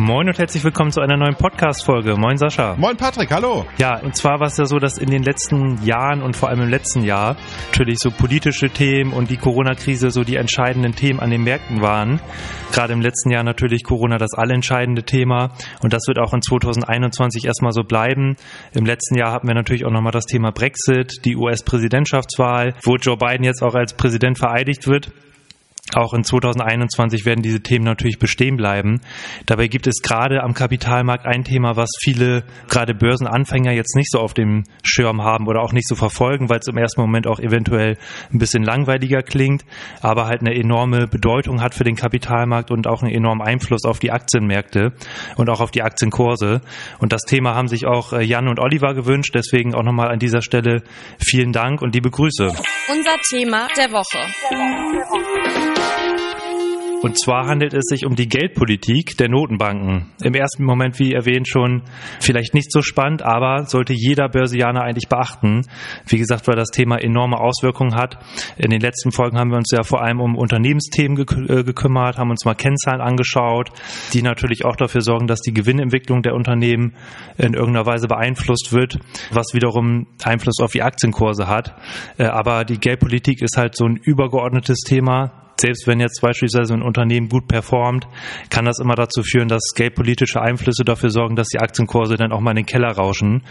Moin und herzlich willkommen zu einer neuen Podcast-Folge. Moin Sascha. Moin Patrick, hallo. Ja, und zwar war es ja so, dass in den letzten Jahren und vor allem im letzten Jahr natürlich so politische Themen und die Corona-Krise so die entscheidenden Themen an den Märkten waren. Gerade im letzten Jahr natürlich Corona das allentscheidende Thema und das wird auch in 2021 erstmal so bleiben. Im letzten Jahr hatten wir natürlich auch nochmal das Thema Brexit, die US-Präsidentschaftswahl, wo Joe Biden jetzt auch als Präsident vereidigt wird. Auch in 2021 werden diese Themen natürlich bestehen bleiben. Dabei gibt es gerade am Kapitalmarkt ein Thema, was viele, gerade Börsenanfänger, jetzt nicht so auf dem Schirm haben oder auch nicht so verfolgen, weil es im ersten Moment auch eventuell ein bisschen langweiliger klingt, aber halt eine enorme Bedeutung hat für den Kapitalmarkt und auch einen enormen Einfluss auf die Aktienmärkte und auch auf die Aktienkurse. Und das Thema haben sich auch äh, Jan und Oliver gewünscht. Deswegen auch nochmal an dieser Stelle vielen Dank und liebe Grüße. Unser Thema der Woche. Und zwar handelt es sich um die Geldpolitik der Notenbanken. Im ersten Moment, wie erwähnt, schon vielleicht nicht so spannend, aber sollte jeder Börsianer eigentlich beachten. Wie gesagt, weil das Thema enorme Auswirkungen hat. In den letzten Folgen haben wir uns ja vor allem um Unternehmensthemen äh, gekümmert, haben uns mal Kennzahlen angeschaut, die natürlich auch dafür sorgen, dass die Gewinnentwicklung der Unternehmen in irgendeiner Weise beeinflusst wird, was wiederum Einfluss auf die Aktienkurse hat. Äh, aber die Geldpolitik ist halt so ein übergeordnetes Thema, selbst wenn jetzt beispielsweise ein Unternehmen gut performt, kann das immer dazu führen, dass geldpolitische Einflüsse dafür sorgen, dass die Aktienkurse dann auch mal in den Keller rauschen.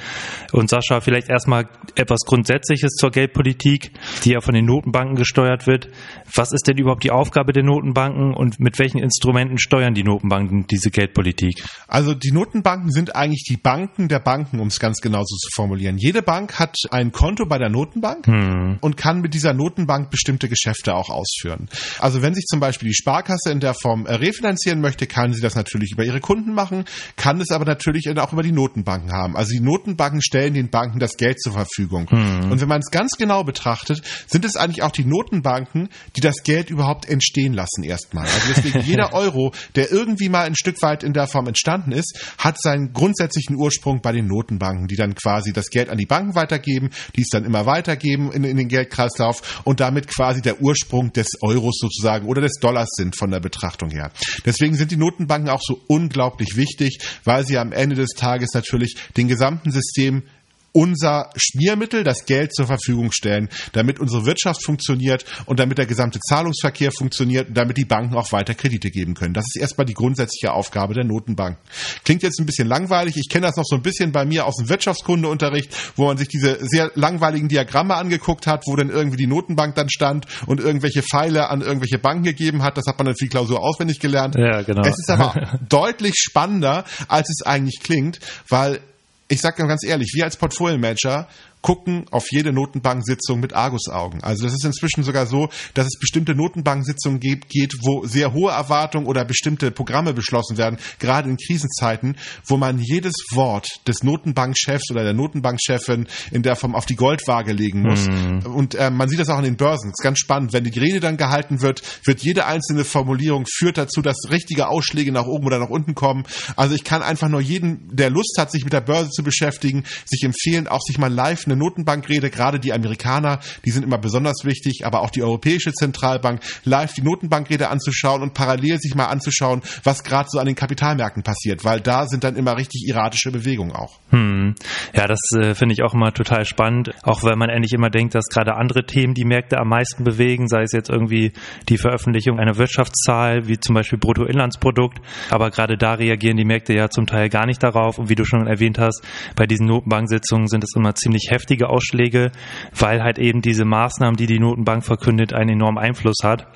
Und Sascha, vielleicht erstmal etwas Grundsätzliches zur Geldpolitik, die ja von den Notenbanken gesteuert wird. Was ist denn überhaupt die Aufgabe der Notenbanken und mit welchen Instrumenten steuern die Notenbanken diese Geldpolitik? Also die Notenbanken sind eigentlich die Banken der Banken, um es ganz genau so zu formulieren. Jede Bank hat ein Konto bei der Notenbank hm. und kann mit dieser Notenbank bestimmte Geschäfte auch ausführen. Also wenn sich zum Beispiel die Sparkasse in der Form äh, refinanzieren möchte, kann sie das natürlich über ihre Kunden machen, kann es aber natürlich auch über die Notenbanken haben. Also die Notenbanken stellen den Banken das Geld zur Verfügung. Mhm. Und wenn man es ganz genau betrachtet, sind es eigentlich auch die Notenbanken, die das Geld überhaupt entstehen lassen erstmal. Also deswegen jeder Euro, der irgendwie mal ein Stück weit in der Form entstanden ist, hat seinen grundsätzlichen Ursprung bei den Notenbanken, die dann quasi das Geld an die Banken weitergeben, die es dann immer weitergeben in, in den Geldkreislauf und damit quasi der Ursprung des Euros sozusagen oder des Dollars sind von der Betrachtung her. Deswegen sind die Notenbanken auch so unglaublich wichtig, weil sie am Ende des Tages natürlich den gesamten System unser Schmiermittel, das Geld zur Verfügung stellen, damit unsere Wirtschaft funktioniert und damit der gesamte Zahlungsverkehr funktioniert und damit die Banken auch weiter Kredite geben können. Das ist erstmal die grundsätzliche Aufgabe der Notenbanken. Klingt jetzt ein bisschen langweilig. Ich kenne das noch so ein bisschen bei mir aus dem Wirtschaftskundeunterricht, wo man sich diese sehr langweiligen Diagramme angeguckt hat, wo dann irgendwie die Notenbank dann stand und irgendwelche Pfeile an irgendwelche Banken gegeben hat. Das hat man dann für die Klausur auswendig gelernt. Ja, genau. Es ist aber deutlich spannender, als es eigentlich klingt, weil ich sage ganz ehrlich, wir als Portfolio-Manager gucken auf jede Notenbanksitzung mit Argusaugen. Also das ist inzwischen sogar so, dass es bestimmte Notenbanksitzungen geht, geht, wo sehr hohe Erwartungen oder bestimmte Programme beschlossen werden, gerade in Krisenzeiten, wo man jedes Wort des Notenbankchefs oder der Notenbankchefin in der Form auf die Goldwaage legen muss. Mhm. Und äh, man sieht das auch an den Börsen. Das ist ganz spannend. Wenn die Rede dann gehalten wird, wird jede einzelne Formulierung führt dazu, dass richtige Ausschläge nach oben oder nach unten kommen. Also ich kann einfach nur jeden, der Lust hat, sich mit der Börse zu beschäftigen, sich empfehlen, auch sich mal live eine Notenbankrede, gerade die Amerikaner, die sind immer besonders wichtig, aber auch die Europäische Zentralbank, live die Notenbankrede anzuschauen und parallel sich mal anzuschauen, was gerade so an den Kapitalmärkten passiert, weil da sind dann immer richtig erratische Bewegungen auch. Hm. Ja, das äh, finde ich auch immer total spannend, auch weil man endlich immer denkt, dass gerade andere Themen die Märkte am meisten bewegen, sei es jetzt irgendwie die Veröffentlichung einer Wirtschaftszahl, wie zum Beispiel Bruttoinlandsprodukt, aber gerade da reagieren die Märkte ja zum Teil gar nicht darauf und wie du schon erwähnt hast, bei diesen Notenbanksitzungen sind es immer ziemlich heftig heftige Ausschläge, weil halt eben diese Maßnahmen, die die Notenbank verkündet, einen enormen Einfluss hat.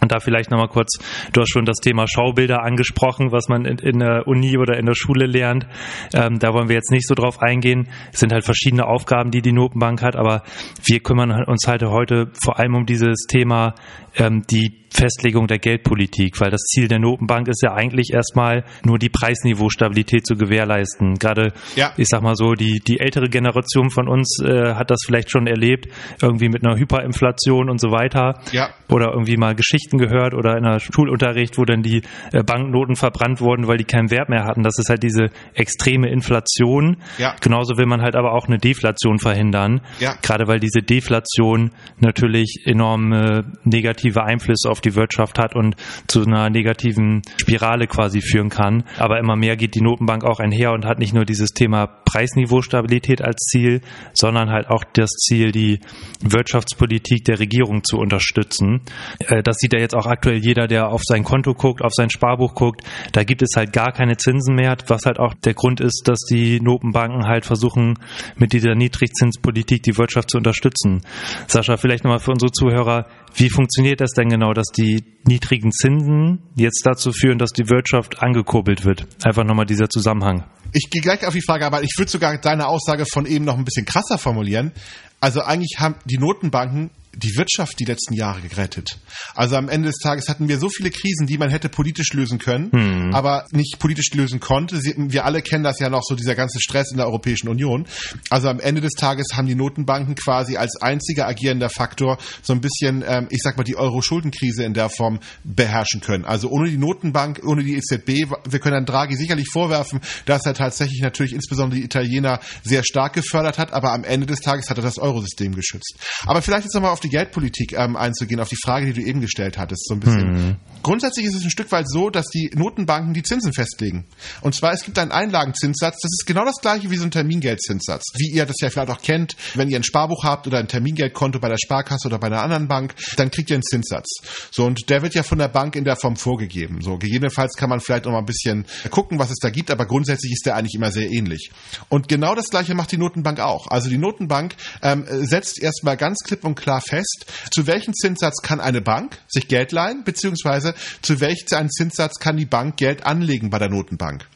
Und da vielleicht nochmal kurz, du hast schon das Thema Schaubilder angesprochen, was man in, in der Uni oder in der Schule lernt. Ähm, da wollen wir jetzt nicht so drauf eingehen. Es sind halt verschiedene Aufgaben, die die Notenbank hat, aber wir kümmern uns halt heute vor allem um dieses Thema, ähm, die Festlegung der Geldpolitik, weil das Ziel der Notenbank ist ja eigentlich erstmal nur die Preisniveaustabilität zu gewährleisten. Gerade, ja. ich sag mal so, die, die ältere Generation von uns äh, hat das vielleicht schon erlebt, irgendwie mit einer Hyperinflation und so weiter. Ja. Oder irgendwie mal Geschichten gehört oder in der Schulunterricht, wo dann die äh, Banknoten verbrannt wurden, weil die keinen Wert mehr hatten. Das ist halt diese extreme Inflation. Ja. Genauso will man halt aber auch eine Deflation verhindern. Ja. Gerade weil diese Deflation natürlich enorme negative Einflüsse auf die Wirtschaft hat und zu einer negativen Spirale quasi führen kann. Aber immer mehr geht die Notenbank auch einher und hat nicht nur dieses Thema Preisniveaustabilität als Ziel, sondern halt auch das Ziel, die Wirtschaftspolitik der Regierung zu unterstützen. Äh, das sieht ja jetzt auch aktuell jeder, der auf sein Konto guckt, auf sein Sparbuch guckt. Da gibt es halt gar keine Zinsen mehr, was halt auch der Grund ist, dass die Notenbanken halt versuchen, mit dieser Niedrigzinspolitik die Wirtschaft zu unterstützen. Sascha, vielleicht nochmal für unsere Zuhörer, wie funktioniert das denn genau, dass die niedrigen Zinsen jetzt dazu führen, dass die Wirtschaft angekurbelt wird? Einfach nochmal dieser Zusammenhang. Ich gehe gleich auf die Frage, aber ich würde sogar deine Aussage von eben noch ein bisschen krasser formulieren. Also eigentlich haben die Notenbanken die Wirtschaft die letzten Jahre gerettet. Also am Ende des Tages hatten wir so viele Krisen, die man hätte politisch lösen können, hm. aber nicht politisch lösen konnte. Wir alle kennen das ja noch so, dieser ganze Stress in der Europäischen Union. Also am Ende des Tages haben die Notenbanken quasi als einziger agierender Faktor so ein bisschen, ähm, ich sag mal, die Euro-Schuldenkrise in der Form beherrschen können. Also ohne die Notenbank, ohne die EZB, wir können dann Draghi sicherlich vorwerfen, dass er tatsächlich natürlich insbesondere die Italiener sehr stark gefördert hat, aber am Ende des Tages hat er das Eurosystem geschützt. Aber vielleicht jetzt nochmal auf die Geldpolitik ähm, einzugehen, auf die Frage, die du eben gestellt hattest, so ein bisschen. Hm. Grundsätzlich ist es ein Stück weit so, dass die Notenbanken die Zinsen festlegen. Und zwar, es gibt einen Einlagenzinssatz, das ist genau das gleiche wie so ein Termingeldzinssatz. Wie ihr das ja vielleicht auch kennt, wenn ihr ein Sparbuch habt oder ein Termingeldkonto bei der Sparkasse oder bei einer anderen Bank, dann kriegt ihr einen Zinssatz. So, und der wird ja von der Bank in der Form vorgegeben. So, gegebenenfalls kann man vielleicht noch mal ein bisschen gucken, was es da gibt, aber grundsätzlich ist der eigentlich immer sehr ähnlich. Und genau das gleiche macht die Notenbank auch. Also die Notenbank ähm, setzt erstmal ganz klipp und klar fest, zu welchem Zinssatz kann eine Bank sich Geld leihen, beziehungsweise zu welchem Zinssatz kann die Bank Geld anlegen bei der Notenbank.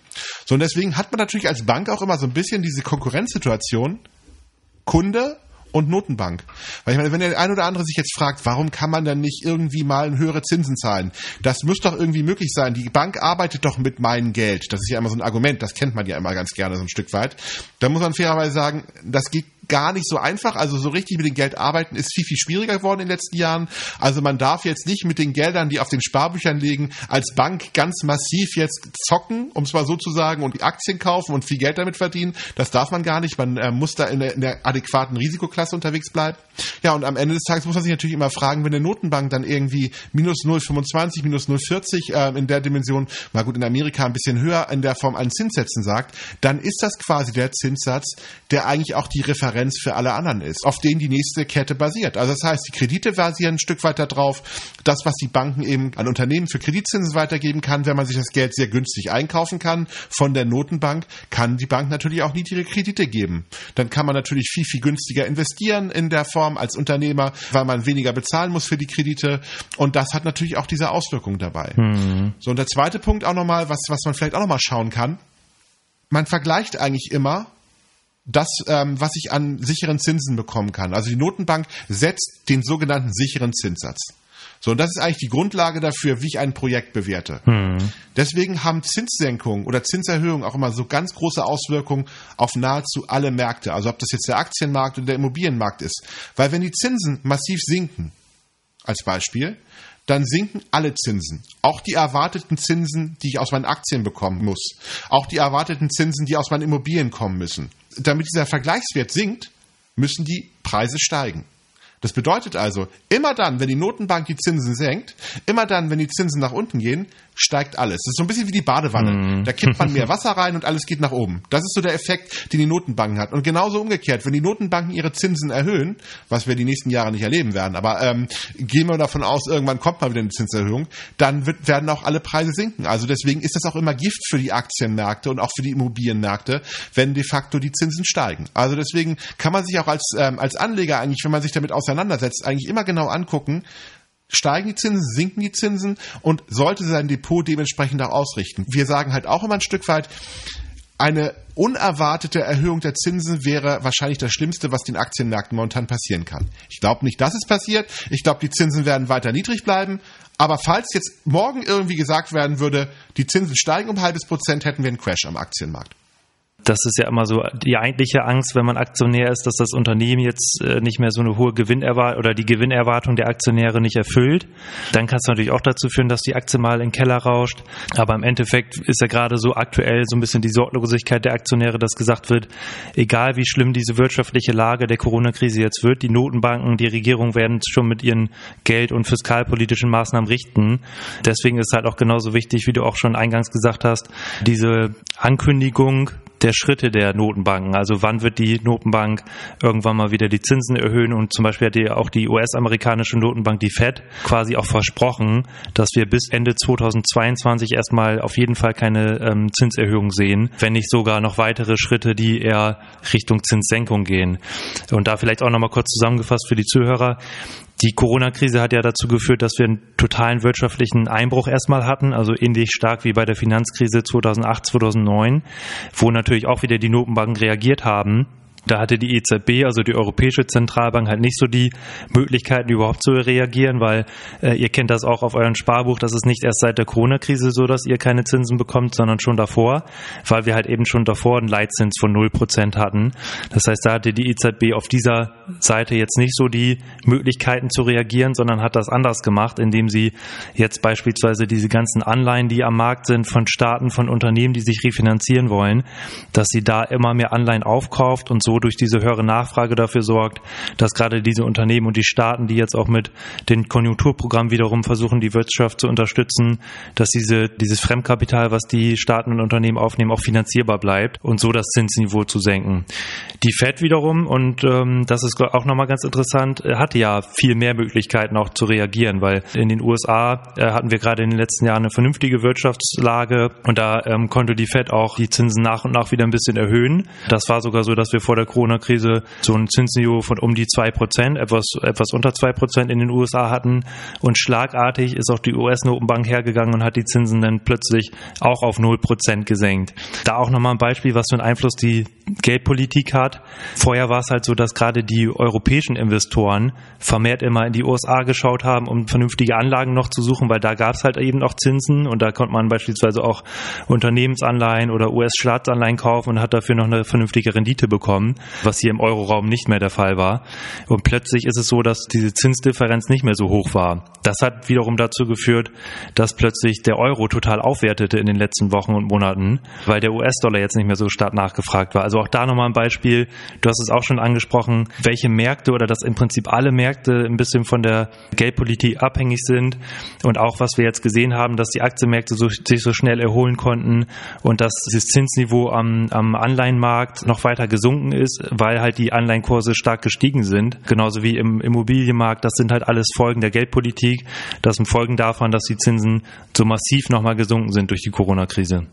So, und deswegen hat man natürlich als Bank auch immer so ein bisschen diese Konkurrenzsituation, Kunde und Notenbank. Weil ich meine, wenn der ein oder andere sich jetzt fragt, warum kann man dann nicht irgendwie mal höhere Zinsen zahlen? Das muss doch irgendwie möglich sein. Die Bank arbeitet doch mit meinem Geld. Das ist ja immer so ein Argument, das kennt man ja immer ganz gerne so ein Stück weit. Da muss man fairerweise sagen, das geht gar nicht so einfach. Also so richtig mit dem Geld arbeiten ist viel, viel schwieriger geworden in den letzten Jahren. Also man darf jetzt nicht mit den Geldern, die auf den Sparbüchern liegen, als Bank ganz massiv jetzt zocken, um es mal so zu sagen, und die Aktien kaufen und viel Geld damit verdienen. Das darf man gar nicht. Man äh, muss da in der, in der adäquaten Risikoklasse unterwegs bleiben. Ja, und am Ende des Tages muss man sich natürlich immer fragen, wenn eine Notenbank dann irgendwie minus 0,25, minus 0,40 äh, in der Dimension, mal gut in Amerika ein bisschen höher in der Form an Zinssätzen sagt, dann ist das quasi der Zinssatz, der eigentlich auch die Referenz für alle anderen ist, auf den die nächste Kette basiert. Also das heißt, die Kredite basieren ein Stück weiter drauf, das, was die Banken eben an Unternehmen für Kreditzinsen weitergeben kann, wenn man sich das Geld sehr günstig einkaufen kann von der Notenbank, kann die Bank natürlich auch niedrige Kredite geben. Dann kann man natürlich viel, viel günstiger investieren in der Form als Unternehmer, weil man weniger bezahlen muss für die Kredite. Und das hat natürlich auch diese Auswirkungen dabei. Mhm. So, und der zweite Punkt auch nochmal, was, was man vielleicht auch nochmal schauen kann. Man vergleicht eigentlich immer das, ähm, was ich an sicheren Zinsen bekommen kann. Also die Notenbank setzt den sogenannten sicheren Zinssatz. So, und das ist eigentlich die Grundlage dafür, wie ich ein Projekt bewerte. Hm. Deswegen haben Zinssenkungen oder Zinserhöhungen auch immer so ganz große Auswirkungen auf nahezu alle Märkte. Also ob das jetzt der Aktienmarkt oder der Immobilienmarkt ist. Weil wenn die Zinsen massiv sinken, als Beispiel, dann sinken alle Zinsen. Auch die erwarteten Zinsen, die ich aus meinen Aktien bekommen muss. Auch die erwarteten Zinsen, die aus meinen Immobilien kommen müssen. Damit dieser Vergleichswert sinkt, müssen die Preise steigen. Das bedeutet also, immer dann, wenn die Notenbank die Zinsen senkt, immer dann, wenn die Zinsen nach unten gehen, steigt alles. Das ist so ein bisschen wie die Badewanne. Mm. Da kippt man mehr Wasser rein und alles geht nach oben. Das ist so der Effekt, den die Notenbanken hat. Und genauso umgekehrt, wenn die Notenbanken ihre Zinsen erhöhen, was wir die nächsten Jahre nicht erleben werden, aber ähm, gehen wir davon aus, irgendwann kommt mal wieder eine Zinserhöhung, dann wird, werden auch alle Preise sinken. Also deswegen ist das auch immer Gift für die Aktienmärkte und auch für die Immobilienmärkte, wenn de facto die Zinsen steigen. Also deswegen kann man sich auch als, ähm, als Anleger eigentlich, wenn man sich damit auseinandersetzt, auseinandersetzt, eigentlich immer genau angucken, steigen die Zinsen, sinken die Zinsen und sollte sein Depot dementsprechend auch ausrichten. Wir sagen halt auch immer ein Stück weit, eine unerwartete Erhöhung der Zinsen wäre wahrscheinlich das Schlimmste, was den Aktienmärkten momentan passieren kann. Ich glaube nicht, dass es passiert. Ich glaube, die Zinsen werden weiter niedrig bleiben. Aber falls jetzt morgen irgendwie gesagt werden würde, die Zinsen steigen um ein halbes Prozent, hätten wir einen Crash am Aktienmarkt das ist ja immer so die eigentliche Angst, wenn man Aktionär ist, dass das Unternehmen jetzt äh, nicht mehr so eine hohe Gewinnerwartung oder die Gewinnerwartung der Aktionäre nicht erfüllt. Dann kann es natürlich auch dazu führen, dass die Aktie mal in den Keller rauscht. Aber im Endeffekt ist ja gerade so aktuell so ein bisschen die Sorglosigkeit der Aktionäre, dass gesagt wird, egal wie schlimm diese wirtschaftliche Lage der Corona-Krise jetzt wird, die Notenbanken, die Regierung werden schon mit ihren Geld- und fiskalpolitischen Maßnahmen richten. Deswegen ist halt auch genauso wichtig, wie du auch schon eingangs gesagt hast, diese Ankündigung der Schritte der Notenbanken. Also wann wird die Notenbank irgendwann mal wieder die Zinsen erhöhen? Und zum Beispiel hat ja auch die US-amerikanische Notenbank, die Fed, quasi auch versprochen, dass wir bis Ende 2022 erstmal auf jeden Fall keine ähm, Zinserhöhung sehen, wenn nicht sogar noch weitere Schritte, die eher Richtung Zinssenkung gehen. Und da vielleicht auch nochmal kurz zusammengefasst für die Zuhörer. Die Corona-Krise hat ja dazu geführt, dass wir einen totalen wirtschaftlichen Einbruch erstmal hatten, also ähnlich stark wie bei der Finanzkrise 2008, 2009, wo natürlich auch wieder die Notenbanken reagiert haben da hatte die EZB, also die Europäische Zentralbank, halt nicht so die Möglichkeiten, überhaupt zu reagieren, weil äh, ihr kennt das auch auf euren Sparbuch, das ist nicht erst seit der Corona-Krise so, dass ihr keine Zinsen bekommt, sondern schon davor, weil wir halt eben schon davor einen Leitzins von 0% hatten. Das heißt, da hatte die EZB auf dieser Seite jetzt nicht so die Möglichkeiten zu reagieren, sondern hat das anders gemacht, indem sie jetzt beispielsweise diese ganzen Anleihen, die am Markt sind von Staaten, von Unternehmen, die sich refinanzieren wollen, dass sie da immer mehr Anleihen aufkauft und so durch diese höhere Nachfrage dafür sorgt, dass gerade diese Unternehmen und die Staaten, die jetzt auch mit den Konjunkturprogrammen wiederum versuchen, die Wirtschaft zu unterstützen, dass diese, dieses Fremdkapital, was die Staaten und Unternehmen aufnehmen, auch finanzierbar bleibt und so das Zinsniveau zu senken. Die Fed wiederum, und ähm, das ist auch nochmal ganz interessant, hatte ja viel mehr Möglichkeiten auch zu reagieren, weil in den USA äh, hatten wir gerade in den letzten Jahren eine vernünftige Wirtschaftslage und da ähm, konnte die Fed auch die Zinsen nach und nach wieder ein bisschen erhöhen. Das war sogar so, dass wir vor der Corona-Krise so ein Zinsniveau von um die zwei Prozent, etwas, etwas unter zwei Prozent in den USA hatten. Und schlagartig ist auch die US-Notenbank hergegangen und hat die Zinsen dann plötzlich auch auf null Prozent gesenkt. Da auch nochmal ein Beispiel, was für einen Einfluss die Geldpolitik hat. Vorher war es halt so, dass gerade die europäischen Investoren vermehrt immer in die USA geschaut haben, um vernünftige Anlagen noch zu suchen, weil da gab es halt eben noch Zinsen und da konnte man beispielsweise auch Unternehmensanleihen oder US-Staatsanleihen kaufen und hat dafür noch eine vernünftige Rendite bekommen was hier im Euroraum nicht mehr der Fall war. Und plötzlich ist es so, dass diese Zinsdifferenz nicht mehr so hoch war. Das hat wiederum dazu geführt, dass plötzlich der Euro total aufwertete in den letzten Wochen und Monaten, weil der US-Dollar jetzt nicht mehr so stark nachgefragt war. Also auch da nochmal ein Beispiel. Du hast es auch schon angesprochen, welche Märkte oder dass im Prinzip alle Märkte ein bisschen von der Geldpolitik abhängig sind und auch was wir jetzt gesehen haben, dass die Aktienmärkte so, sich so schnell erholen konnten und dass das Zinsniveau am, am Anleihenmarkt noch weiter gesunken ist weil halt die Anleihenkurse stark gestiegen sind, genauso wie im Immobilienmarkt. Das sind halt alles Folgen der Geldpolitik. Das sind Folgen davon, dass die Zinsen so massiv nochmal gesunken sind durch die Corona-Krise.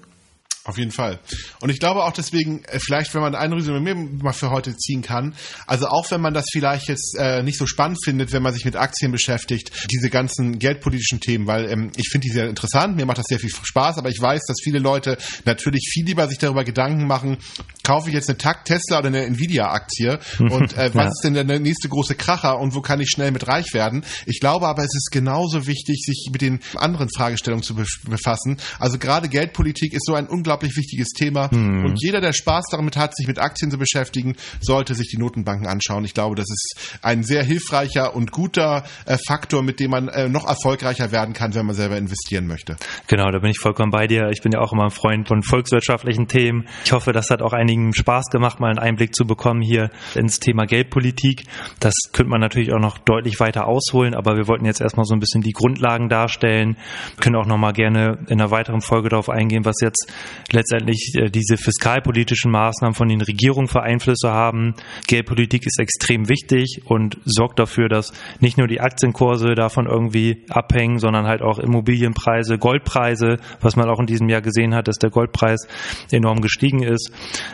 Auf jeden Fall. Und ich glaube auch deswegen, äh, vielleicht, wenn man ein Resümee mal für heute ziehen kann, also auch wenn man das vielleicht jetzt äh, nicht so spannend findet, wenn man sich mit Aktien beschäftigt, diese ganzen geldpolitischen Themen, weil ähm, ich finde die sehr interessant, mir macht das sehr viel Spaß, aber ich weiß, dass viele Leute natürlich viel lieber sich darüber Gedanken machen, kaufe ich jetzt eine Takt Tesla oder eine Nvidia-Aktie und äh, was ja. ist denn der nächste große Kracher und wo kann ich schnell mit reich werden? Ich glaube aber, es ist genauso wichtig, sich mit den anderen Fragestellungen zu befassen. Also gerade Geldpolitik ist so ein unglaublich unglaublich wichtiges Thema. Mhm. Und jeder, der Spaß damit hat, sich mit Aktien zu beschäftigen, sollte sich die Notenbanken anschauen. Ich glaube, das ist ein sehr hilfreicher und guter äh, Faktor, mit dem man äh, noch erfolgreicher werden kann, wenn man selber investieren möchte. Genau, da bin ich vollkommen bei dir. Ich bin ja auch immer ein Freund von volkswirtschaftlichen Themen. Ich hoffe, das hat auch einigen Spaß gemacht, mal einen Einblick zu bekommen hier ins Thema Geldpolitik. Das könnte man natürlich auch noch deutlich weiter ausholen, aber wir wollten jetzt erstmal so ein bisschen die Grundlagen darstellen. Wir können auch noch mal gerne in einer weiteren Folge darauf eingehen, was jetzt letztendlich äh, diese fiskalpolitischen Maßnahmen von den Regierungen für Einflüsse haben. Geldpolitik ist extrem wichtig und sorgt dafür, dass nicht nur die Aktienkurse davon irgendwie abhängen, sondern halt auch Immobilienpreise, Goldpreise, was man auch in diesem Jahr gesehen hat, dass der Goldpreis enorm gestiegen ist.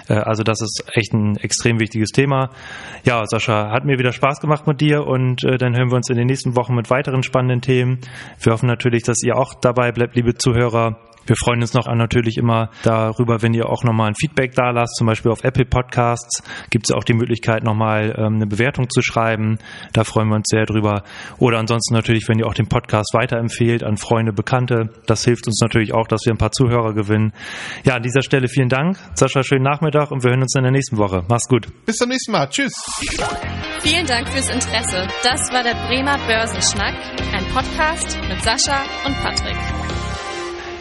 Äh, also das ist echt ein extrem wichtiges Thema. Ja, Sascha, hat mir wieder Spaß gemacht mit dir und äh, dann hören wir uns in den nächsten Wochen mit weiteren spannenden Themen. Wir hoffen natürlich, dass ihr auch dabei bleibt, liebe Zuhörer. Wir freuen uns noch natürlich immer darüber, wenn ihr auch nochmal ein Feedback da lasst, zum Beispiel auf Apple Podcasts gibt es auch die Möglichkeit, nochmal ähm, eine Bewertung zu schreiben. Da freuen wir uns sehr drüber. Oder ansonsten natürlich, wenn ihr auch den Podcast weiterempfehlt an Freunde, Bekannte. Das hilft uns natürlich auch, dass wir ein paar Zuhörer gewinnen. Ja, an dieser Stelle vielen Dank. Sascha, schönen Nachmittag und wir hören uns in der nächsten Woche. Mach's gut. Bis zum nächsten Mal. Tschüss. Vielen Dank fürs Interesse. Das war der Bremer Börsenschnack, ein Podcast mit Sascha und Patrick.